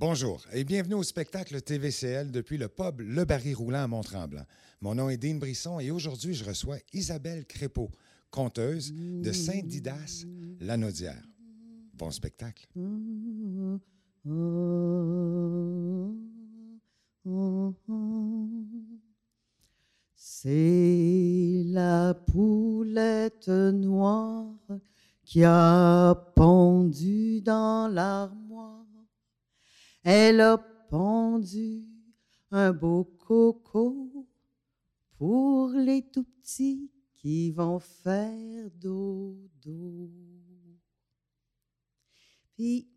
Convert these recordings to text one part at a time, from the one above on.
Bonjour et bienvenue au spectacle TVCL depuis le pub Le Barry Roulant à Mont-Tremblant. Mon nom est Dean Brisson et aujourd'hui, je reçois Isabelle Crépeau, conteuse de Saint-Didas, Lanaudière. Bon spectacle. C'est la poulette noire qui a pendu dans l'armoire. Elle a pendu un beau coco pour les tout petits qui vont faire dodo. Puis,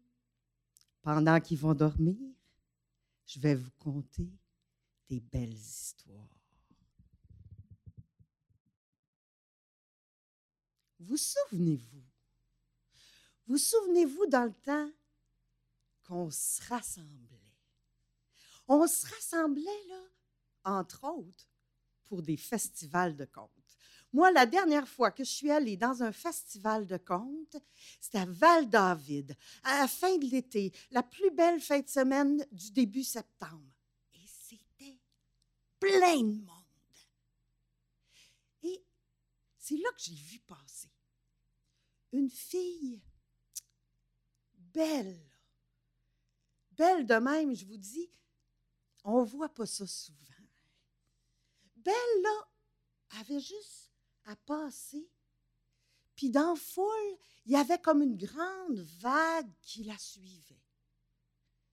pendant qu'ils vont dormir, je vais vous conter des belles histoires. Vous souvenez-vous? Vous souvenez-vous dans le temps qu'on se rassemblait? On se rassemblait, là, entre autres, pour des festivals de contes. Moi, la dernière fois que je suis allée dans un festival de contes, c'était à Val-David, à la fin de l'été, la plus belle fin de semaine du début septembre. Et c'était plein de monde. Et c'est là que j'ai vu passer une fille belle, belle de même, je vous dis, on ne voit pas ça souvent. Belle, là, avait juste à passer. Puis dans la foule, il y avait comme une grande vague qui la suivait.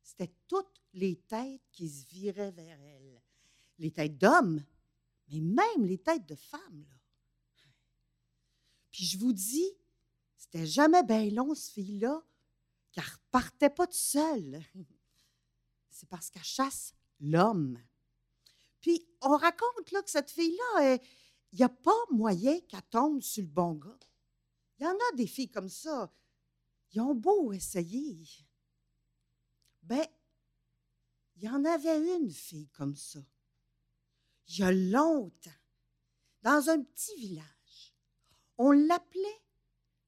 C'était toutes les têtes qui se viraient vers elle. Les têtes d'hommes, mais même les têtes de femmes. Là. Puis je vous dis, c'était jamais bien long, ce fille-là, car ne repartait pas de seule. C'est parce qu'elle chasse l'homme. Puis on raconte là, que cette fille-là, il n'y a pas moyen qu'elle tombe sur le bon gars. Il y en a des filles comme ça. Ils ont beau essayer. Ben, il y en avait une fille comme ça. Il y a longtemps, dans un petit village. On l'appelait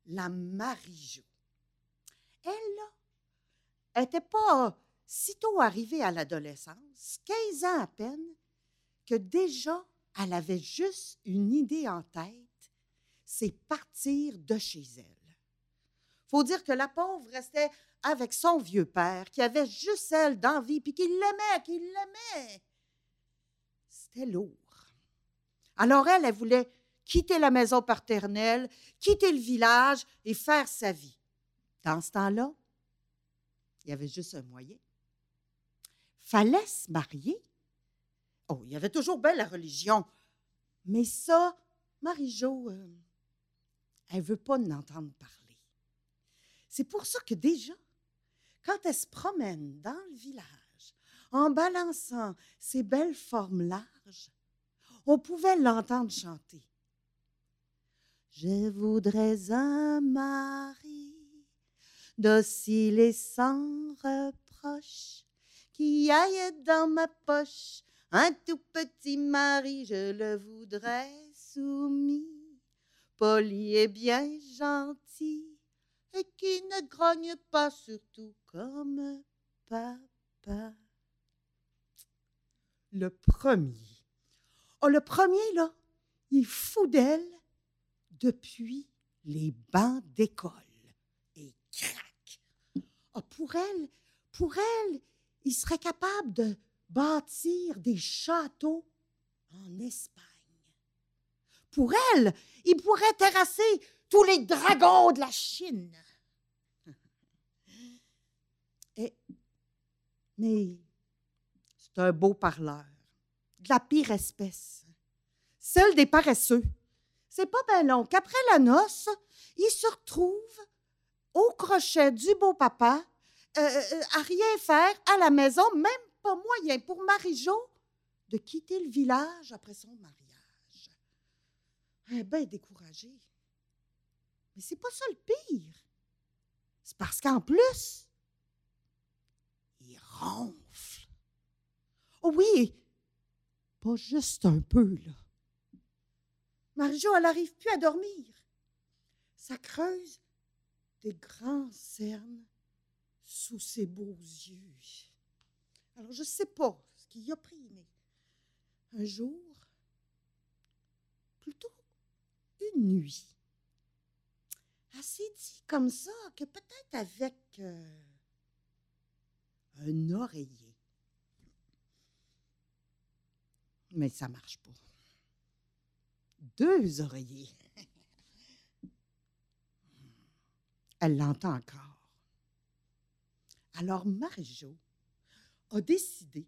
la Marie-Jo. Elle, n'était pas sitôt arrivée à l'adolescence, 15 ans à peine, que déjà elle avait juste une idée en tête, c'est partir de chez elle. Faut dire que la pauvre restait avec son vieux père, qui avait juste elle d'envie, puis qui l'aimait, qui l'aimait. C'était lourd. Alors elle, elle voulait quitter la maison paternelle, quitter le village et faire sa vie. Dans ce temps-là, il y avait juste un moyen. Fallait se marier Oh, il y avait toujours bien la religion. Mais ça, Marie-Jo, euh, elle ne veut pas en entendre parler. C'est pour ça que déjà, quand elle se promène dans le village, en balançant ses belles formes larges, on pouvait l'entendre chanter. Je voudrais un mari docile et sans reproche qui aille dans ma poche un tout petit mari, je le voudrais soumis, poli et bien gentil, et qui ne grogne pas surtout comme papa. Le premier. Oh, le premier, là, il est fou d'elle depuis les bancs d'école. Oh, pour elle, pour il serait capable de bâtir des châteaux en Espagne. Pour elle, il pourrait terrasser tous les dragons de la Chine. Mais c'est un beau parleur, de la pire espèce, celle des paresseux. C'est pas bien long qu'après la noce, il se retrouve au crochet du beau papa, euh, euh, à rien faire à la maison, même pas moyen pour Marie-Jo de quitter le village après son mariage. Elle est bien découragée. Mais c'est pas ça le pire. C'est parce qu'en plus, il ronfle. Oh oui, pas juste un peu, là. Marie-Jo, elle n'arrive plus à dormir. Ça creuse des grands cernes sous ses beaux yeux. Alors, je ne sais pas ce qu'il a pris, mais un jour, plutôt une nuit, elle s'est dit comme ça que peut-être avec euh, un oreiller. Mais ça marche pas. Deux oreillers. Elle l'entend encore. Alors Marie-Jo a décidé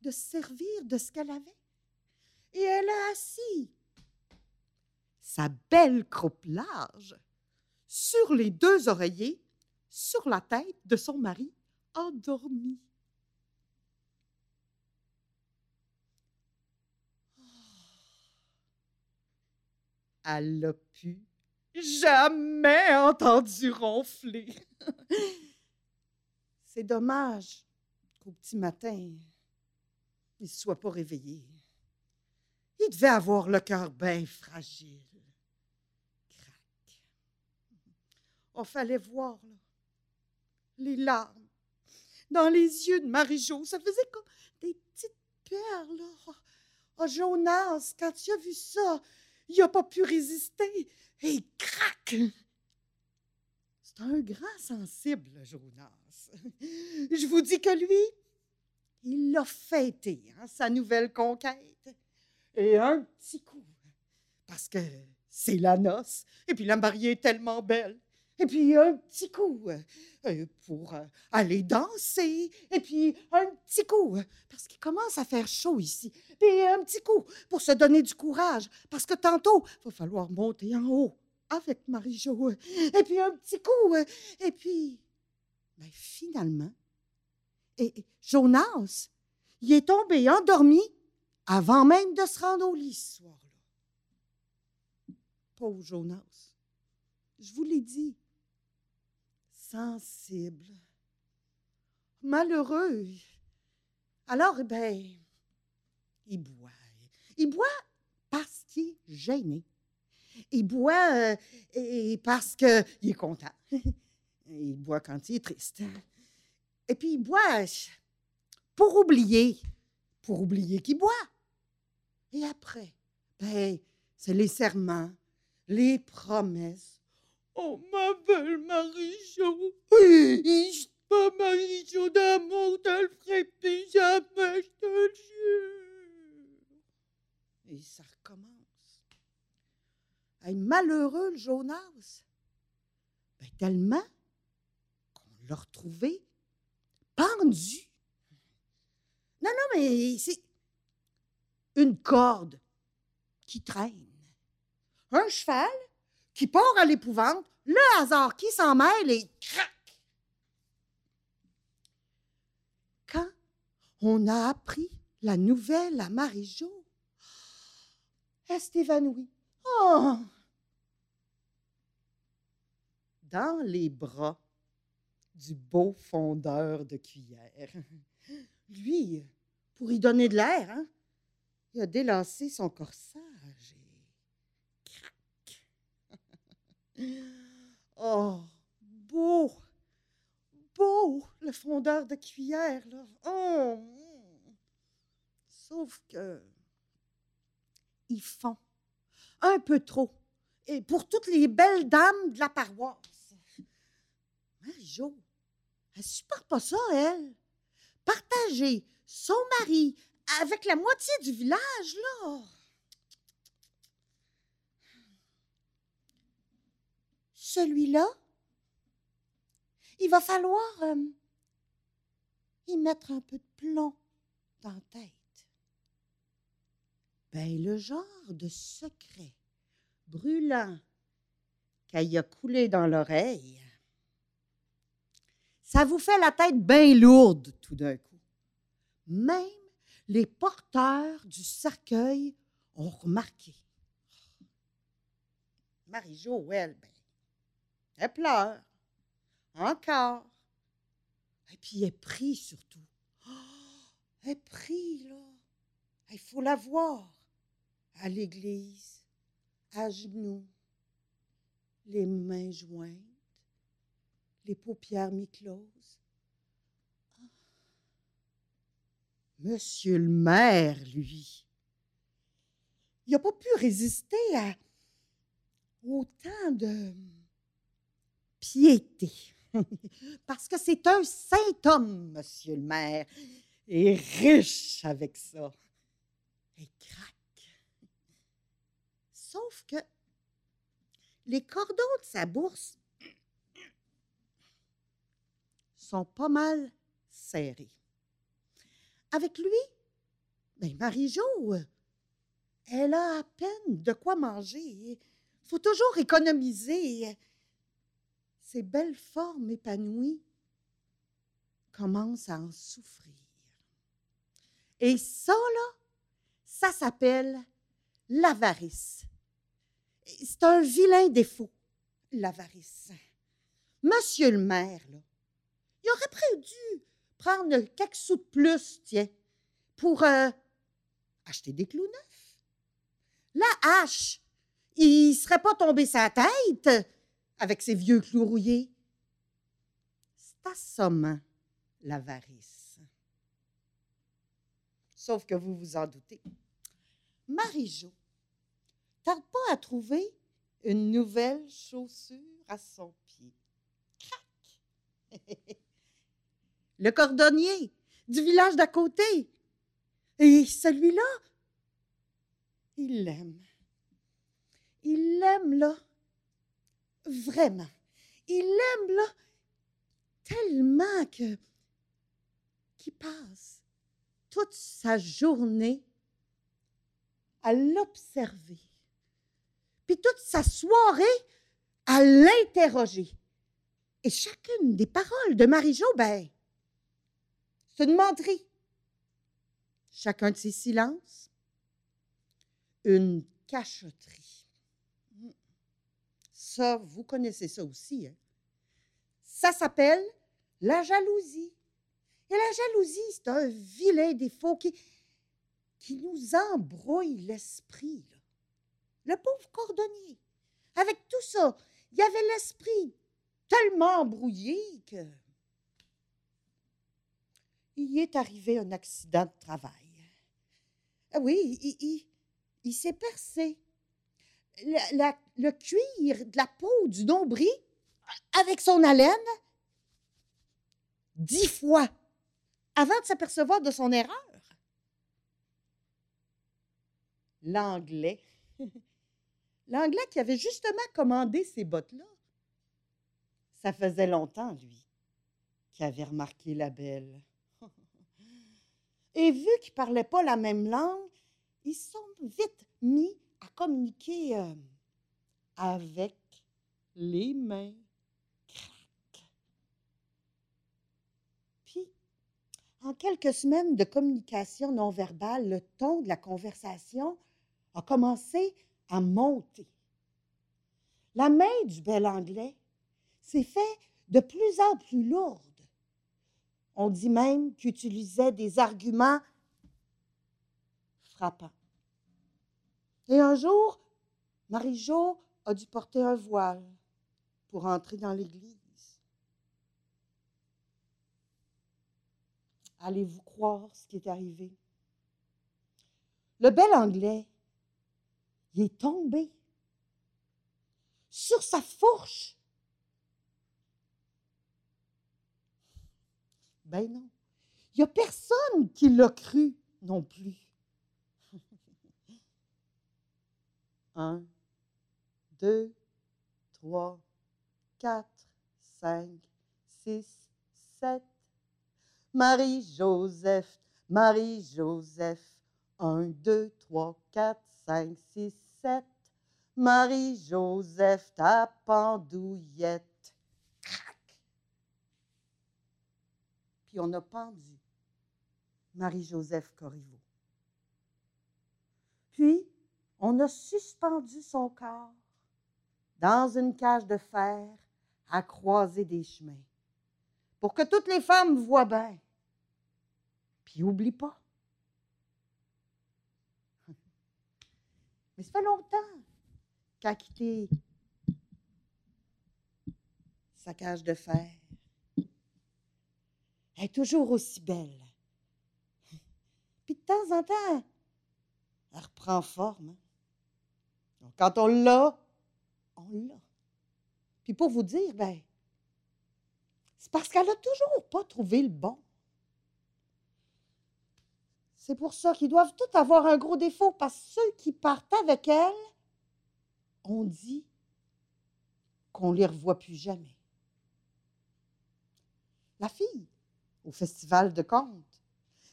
de se servir de ce qu'elle avait. Et elle a assis sa belle croupe large sur les deux oreillers, sur la tête de son mari endormi. Elle n'a pu jamais entendu ronfler. C'est dommage qu'au petit matin, il ne soit pas réveillé. Il devait avoir le cœur bien fragile. Crac. On fallait voir les larmes dans les yeux de Marie-Jo. Ça faisait comme des petites perles. Là. Oh, Jonas, quand tu as vu ça, il n'a pas pu résister et craque. C'est un grand sensible, Jonas. Je vous dis que lui, il l'a fêté, hein, sa nouvelle conquête. Et un petit coup, parce que c'est la noce, et puis la mariée est tellement belle. Et puis un petit coup euh, pour euh, aller danser. Et puis un petit coup parce qu'il commence à faire chaud ici. Puis un petit coup pour se donner du courage parce que tantôt, il va falloir monter en haut avec Marie-Jo. Et puis un petit coup. Et puis, ben, finalement, Jonas, il est tombé endormi avant même de se rendre au lit ce soir-là. Pauvre Jonas. Je vous l'ai dit, sensible, malheureux. Alors, eh ben, il boit. Il boit parce qu'il est gêné. Il boit euh, et parce qu'il est content. Il boit quand il est triste. Et puis il boit pour oublier, pour oublier qu'il boit. Et après, ben, c'est les serments, les promesses, Oh, ma belle Marie-Jo, je pas Marie-Jo d'amour, te le ferai plus jamais, je te le jure. Et ça recommence. Hey, malheureux, le Jonas. Ben, tellement qu'on l'a retrouvé pendu. Non, non, mais c'est une corde qui traîne. Un cheval qui part à l'épouvante, le hasard qui s'en mêle et crac! Quand on a appris la nouvelle à Marie-Jo, elle s'est évanouie. Oh! Dans les bras du beau fondeur de cuillère. Lui, pour y donner de l'air, hein, il a délancé son corsage Oh, beau, beau, le fondeur de cuillère, là. Oh, sauf que ils font un peu trop. Et pour toutes les belles dames de la paroisse. Marie-Jo, elle supporte pas ça, elle. Partager son mari avec la moitié du village, là. Celui-là, il va falloir euh, y mettre un peu de plomb dans la tête. Ben, le genre de secret brûlant qu'il a coulé dans l'oreille, ça vous fait la tête bien lourde tout d'un coup. Même les porteurs du cercueil ont remarqué. Marie-Jo, elle, ben, elle pleure. Encore. Et puis elle prie surtout. Oh, elle prie, là. Il faut la voir. À l'église, à genoux, les mains jointes, les paupières mi-closes. Monsieur le maire, lui, il n'a pas pu résister à autant de piété. Parce que c'est un saint homme, monsieur le maire, et riche avec ça. Et craque. Sauf que les cordons de sa bourse sont pas mal serrés. Avec lui, ben Marie-Jo, elle a à peine de quoi manger. Il faut toujours économiser. Ses belles formes épanouies commencent à en souffrir. Et ça, là, ça s'appelle l'avarice. C'est un vilain défaut, l'avarice. Monsieur le maire, là, il aurait dû prendre quelques sous de plus, tiens, pour euh, acheter des clous neufs. La hache, il serait pas tombé sa tête avec ses vieux clous rouillés. C'est assommant, l'avarice. Sauf que vous vous en doutez. Marie-Jo tarde pas à trouver une nouvelle chaussure à son pied. Crac! Le cordonnier du village d'à côté. Et celui-là, il l'aime. Il l'aime, là. Vraiment. Il l'aime, là, tellement que qu'il passe toute sa journée à l'observer, puis toute sa soirée à l'interroger. Et chacune des paroles de Marie-Jo, ben, c'est une menterie. Chacun de ses silences, une cachotterie. Vous connaissez ça aussi. Hein? Ça s'appelle la jalousie. Et la jalousie, c'est un vilain défaut qui, nous embrouille l'esprit. Le pauvre cordonnier, avec tout ça, il avait l'esprit tellement embrouillé que il est arrivé un accident de travail. Ah oui, il, s'est percé le cuir de la peau du nombril avec son haleine dix fois avant de s'apercevoir de son erreur. L'anglais, l'anglais qui avait justement commandé ces bottes-là, ça faisait longtemps, lui, qui avait remarqué la belle. Et vu qu'ils ne parlaient pas la même langue, ils sont vite mis communiquer euh, avec les mains. Crac. Puis, en quelques semaines de communication non verbale, le ton de la conversation a commencé à monter. La main du bel anglais s'est fait de plus en plus lourde. On dit même qu'il utilisait des arguments frappants. Et un jour, Marie-Jo a dû porter un voile pour entrer dans l'église. Allez-vous croire ce qui est arrivé? Le bel Anglais, il est tombé sur sa fourche Ben non. Il n'y a personne qui l'a cru non plus. Un, deux, trois, quatre, cinq, six, sept. Marie-Joseph, Marie-Joseph. Un, deux, trois, quatre, cinq, six, sept. Marie-Joseph, ta pendouillette. puis on a pendu Marie-Joseph Corriveau. Puis, on a suspendu son corps dans une cage de fer à croiser des chemins pour que toutes les femmes voient bien. Puis, oublie pas. Mais ça fait longtemps qu'a quitté sa cage de fer. Elle est toujours aussi belle. temps en temps, elle reprend forme. hein. Quand on l'a, on l'a. Puis pour vous dire, ben, c'est parce qu'elle n'a toujours pas trouvé le bon. C'est pour ça qu'ils doivent tous avoir un gros défaut, parce que ceux qui partent avec elle, on dit qu'on les revoit plus jamais. La fille, au festival de contes,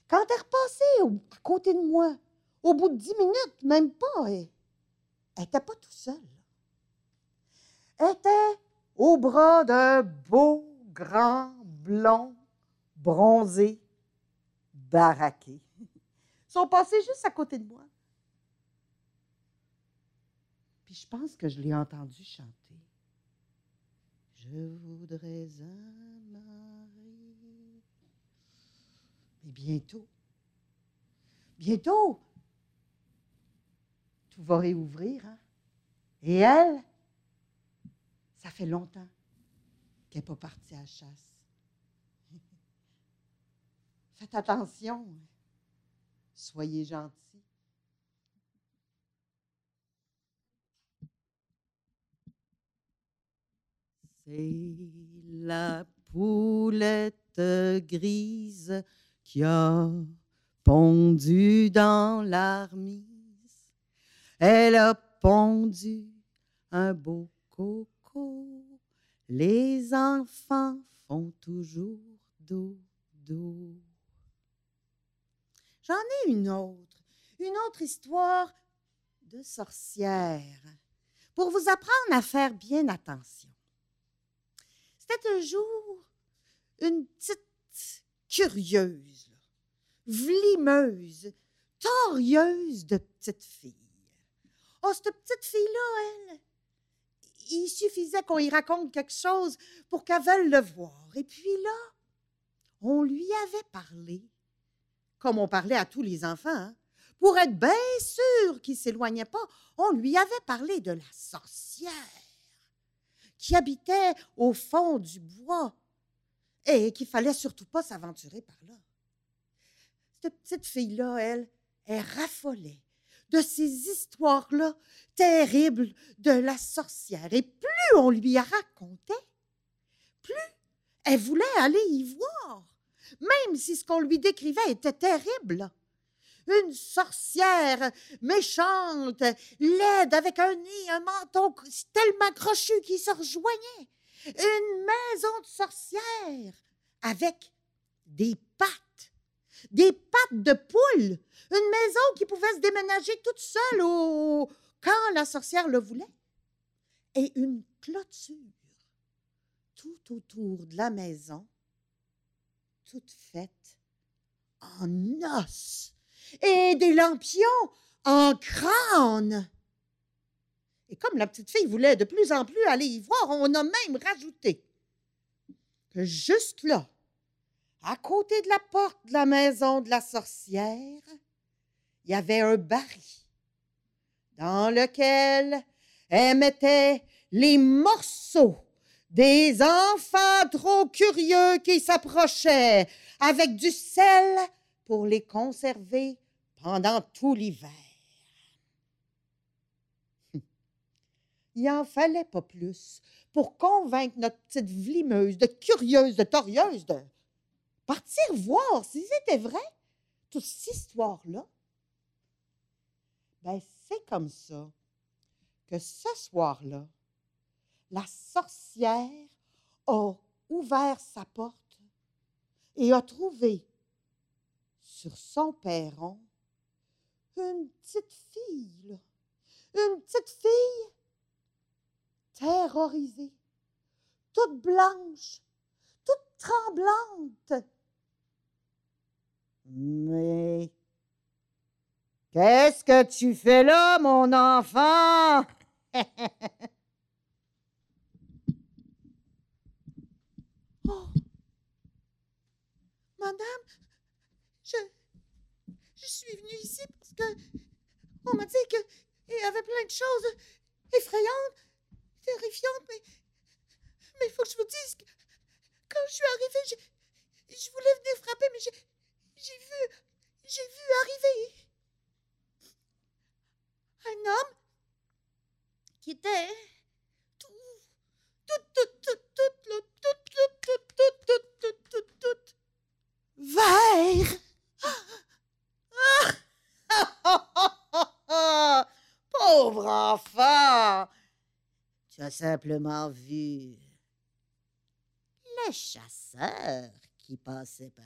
quand elle est repassée à côté de moi, au bout de dix minutes, même pas, elle n'était pas tout seule. Elle était au bras d'un beau, grand, blond, bronzé, baraqué. Ils sont passés juste à côté de moi. Puis je pense que je l'ai entendu chanter. Je voudrais un mari. Mais bientôt, bientôt, tout va réouvrir. Hein? Et elle, ça fait longtemps qu'elle n'est pas partie à la chasse. Faites attention. Soyez gentils. C'est la poulette grise qui a pondu dans l'armise. Elle a pondu un beau coco. Les enfants font toujours dodo. J'en ai une autre, une autre histoire de sorcière pour vous apprendre à faire bien attention. C'était un jour une petite curieuse, vlimeuse, torieuse de petite fille. Oh, cette petite fille-là, elle, il suffisait qu'on y raconte quelque chose pour qu'elle veuille le voir. Et puis là, on lui avait parlé, comme on parlait à tous les enfants, hein, pour être bien sûr qu'il ne s'éloignait pas, on lui avait parlé de la sorcière qui habitait au fond du bois et qu'il fallait surtout pas s'aventurer par là. Cette petite fille-là, elle, elle raffolait de ces histoires-là terribles de la sorcière. Et plus on lui a raconté, plus elle voulait aller y voir, même si ce qu'on lui décrivait était terrible. Une sorcière méchante, laide, avec un nez, un menton tellement crochu qui se rejoignait. Une maison de sorcière avec des pattes, des pattes de poule. Une maison qui pouvait se déménager toute seule quand la sorcière le voulait. Et une clôture tout autour de la maison, toute faite en os et des lampions en crâne. Et comme la petite fille voulait de plus en plus aller y voir, on a même rajouté que juste là, à côté de la porte de la maison de la sorcière, il y avait un baril dans lequel elle mettait les morceaux des enfants trop curieux qui s'approchaient avec du sel pour les conserver pendant tout l'hiver. Il en fallait pas plus pour convaincre notre petite vlimeuse de curieuse, de torieuse, de partir voir si c'était vrai, toute cette histoire-là. Ben, c'est comme ça que ce soir-là, la sorcière a ouvert sa porte et a trouvé sur son perron une petite fille, une petite fille terrorisée, toute blanche, toute tremblante. Mais qu'est-ce que tu fais là, mon enfant? oh. Madame, je, je suis venue ici parce que on m'a dit qu'il y avait plein de choses effrayantes, terrifiantes, mais mais il faut que je vous dise que quand je suis arrivée, je, je voulais venir frapper, mais j'ai j'ai vu j'ai vu arriver un homme qui était tout, tout, tout, tout, tout, tout, tout, tout, tout, tout, tout, tout, tout, vert. Pauvre enfant, tu as simplement vu le chasseur qui passait par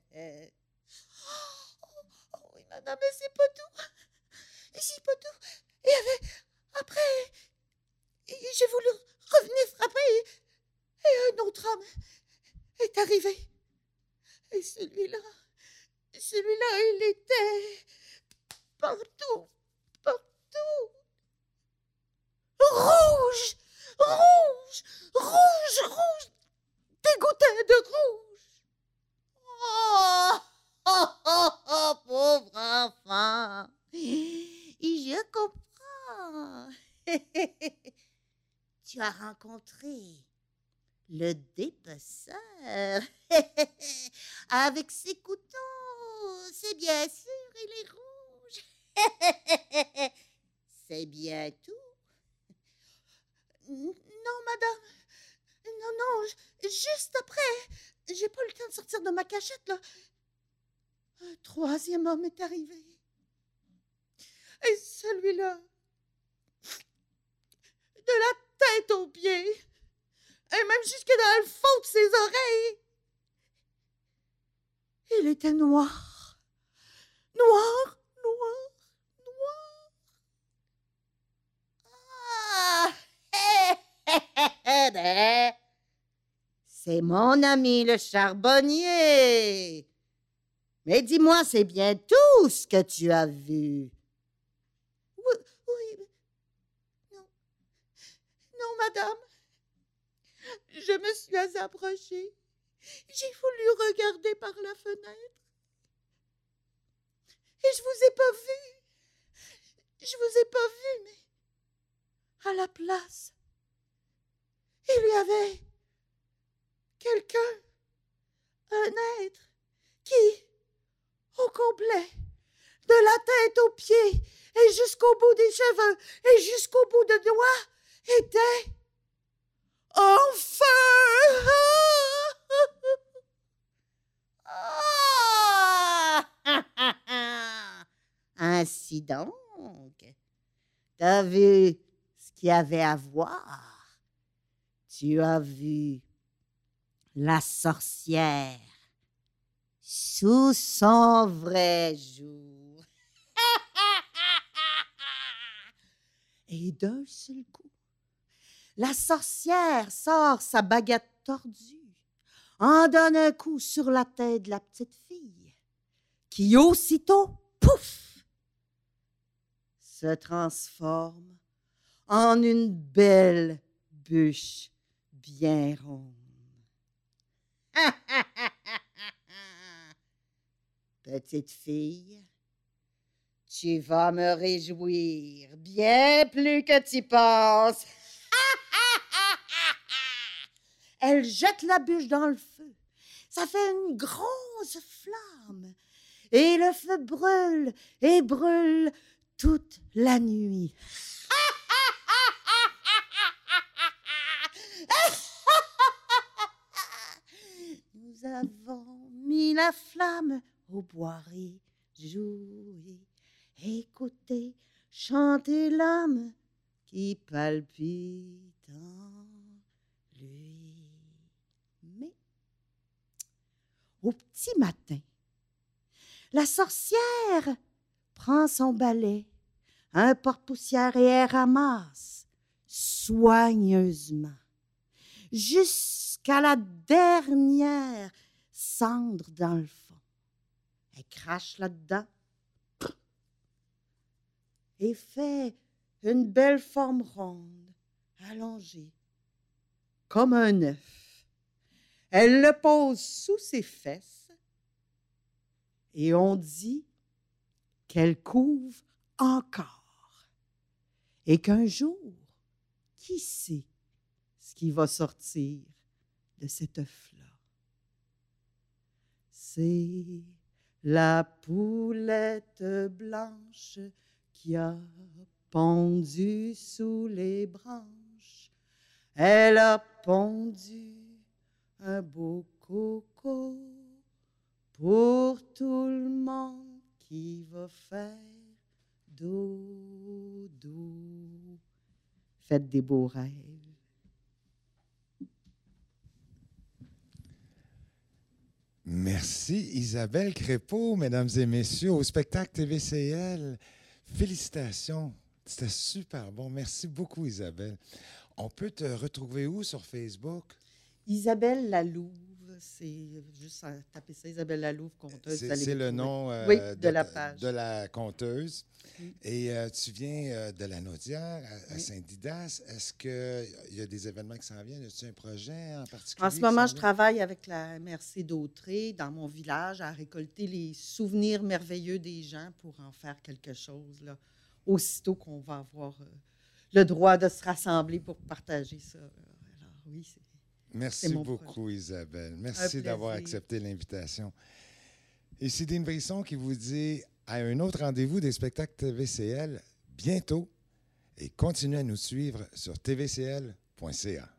tu as rencontré le dépeceur avec ses couteaux. C'est bien sûr, il est rouge. C'est bien tout. Non, madame. Non, non, juste après. J'ai pas le temps de sortir de ma cachette, là. Un troisième homme est arrivé. Et celui-là, de la tête aux pieds, et même jusque dans le fond de ses oreilles, il était noir, noir, noir, noir. Ah! C'est mon ami le charbonnier. Mais dis-moi, c'est bien tout ce que tu as vu. Madame. Je me suis approchée. J'ai voulu regarder par la fenêtre. Et je vous ai pas vu. Je vous ai pas vu, mais à la place, il y avait quelqu'un, un être, qui, au complet, de la tête aux pieds et jusqu'au bout des cheveux et jusqu'au bout de doigts, était en feu. Ainsi donc, t'as vu ce qu'il y avait à voir? Tu as vu la sorcière sous son vrai jour. Et d'un seul coup, la sorcière sort sa baguette tordue, en donne un coup sur la tête de la petite fille, qui aussitôt, pouf, se transforme en une belle bûche bien ronde. Petite fille, tu vas me réjouir bien plus que tu penses. Elle jette la bûche dans le feu. Ça fait une grosse flamme. Et le feu brûle et brûle toute la nuit. Nous avons mis la flamme au boirie, joué, écouté, chanter l'âme qui palpite en lui. Mais, au petit matin, la sorcière prend son balai, un porte-poussière et elle ramasse soigneusement jusqu'à la dernière cendre dans le fond. Elle crache là-dedans et fait une belle forme ronde, allongée, comme un œuf. Elle le pose sous ses fesses et on dit qu'elle couvre encore et qu'un jour, qui sait ce qui va sortir de cet œuf-là? C'est la poulette blanche qui a pondu sous les branches. Elle a pondu un beau coco pour tout le monde qui va faire dodo. Faites des beaux rêves. Merci Isabelle Crépeau, mesdames et messieurs, au spectacle TVCL. Félicitations. C'était super bon. Merci beaucoup Isabelle. On peut te retrouver où sur Facebook? Isabelle Lalouve, c'est juste à taper ça, Isabelle Lalouve, conteuse. C'est le nom euh, Oui, de la page. de la conteuse. Oui. Et euh, tu viens euh, de la Naudière à. Saint-Didas. Est-ce qu'il y a des événements qui s'en viennent? As-tu un projet en particulier? En ce moment, je travaille avec la MRC d'Autré dans mon village à récolter les souvenirs merveilleux des gens pour en faire quelque chose, là, aussitôt qu'on va avoir euh, le droit de se rassembler pour partager ça. Alors, oui, c'est. Merci beaucoup, Isabelle. Merci d'avoir accepté l'invitation. Ici Dean Brisson qui vous dit à un autre rendez-vous des spectacles TVCL bientôt et continuez à nous suivre sur tvcl.ca.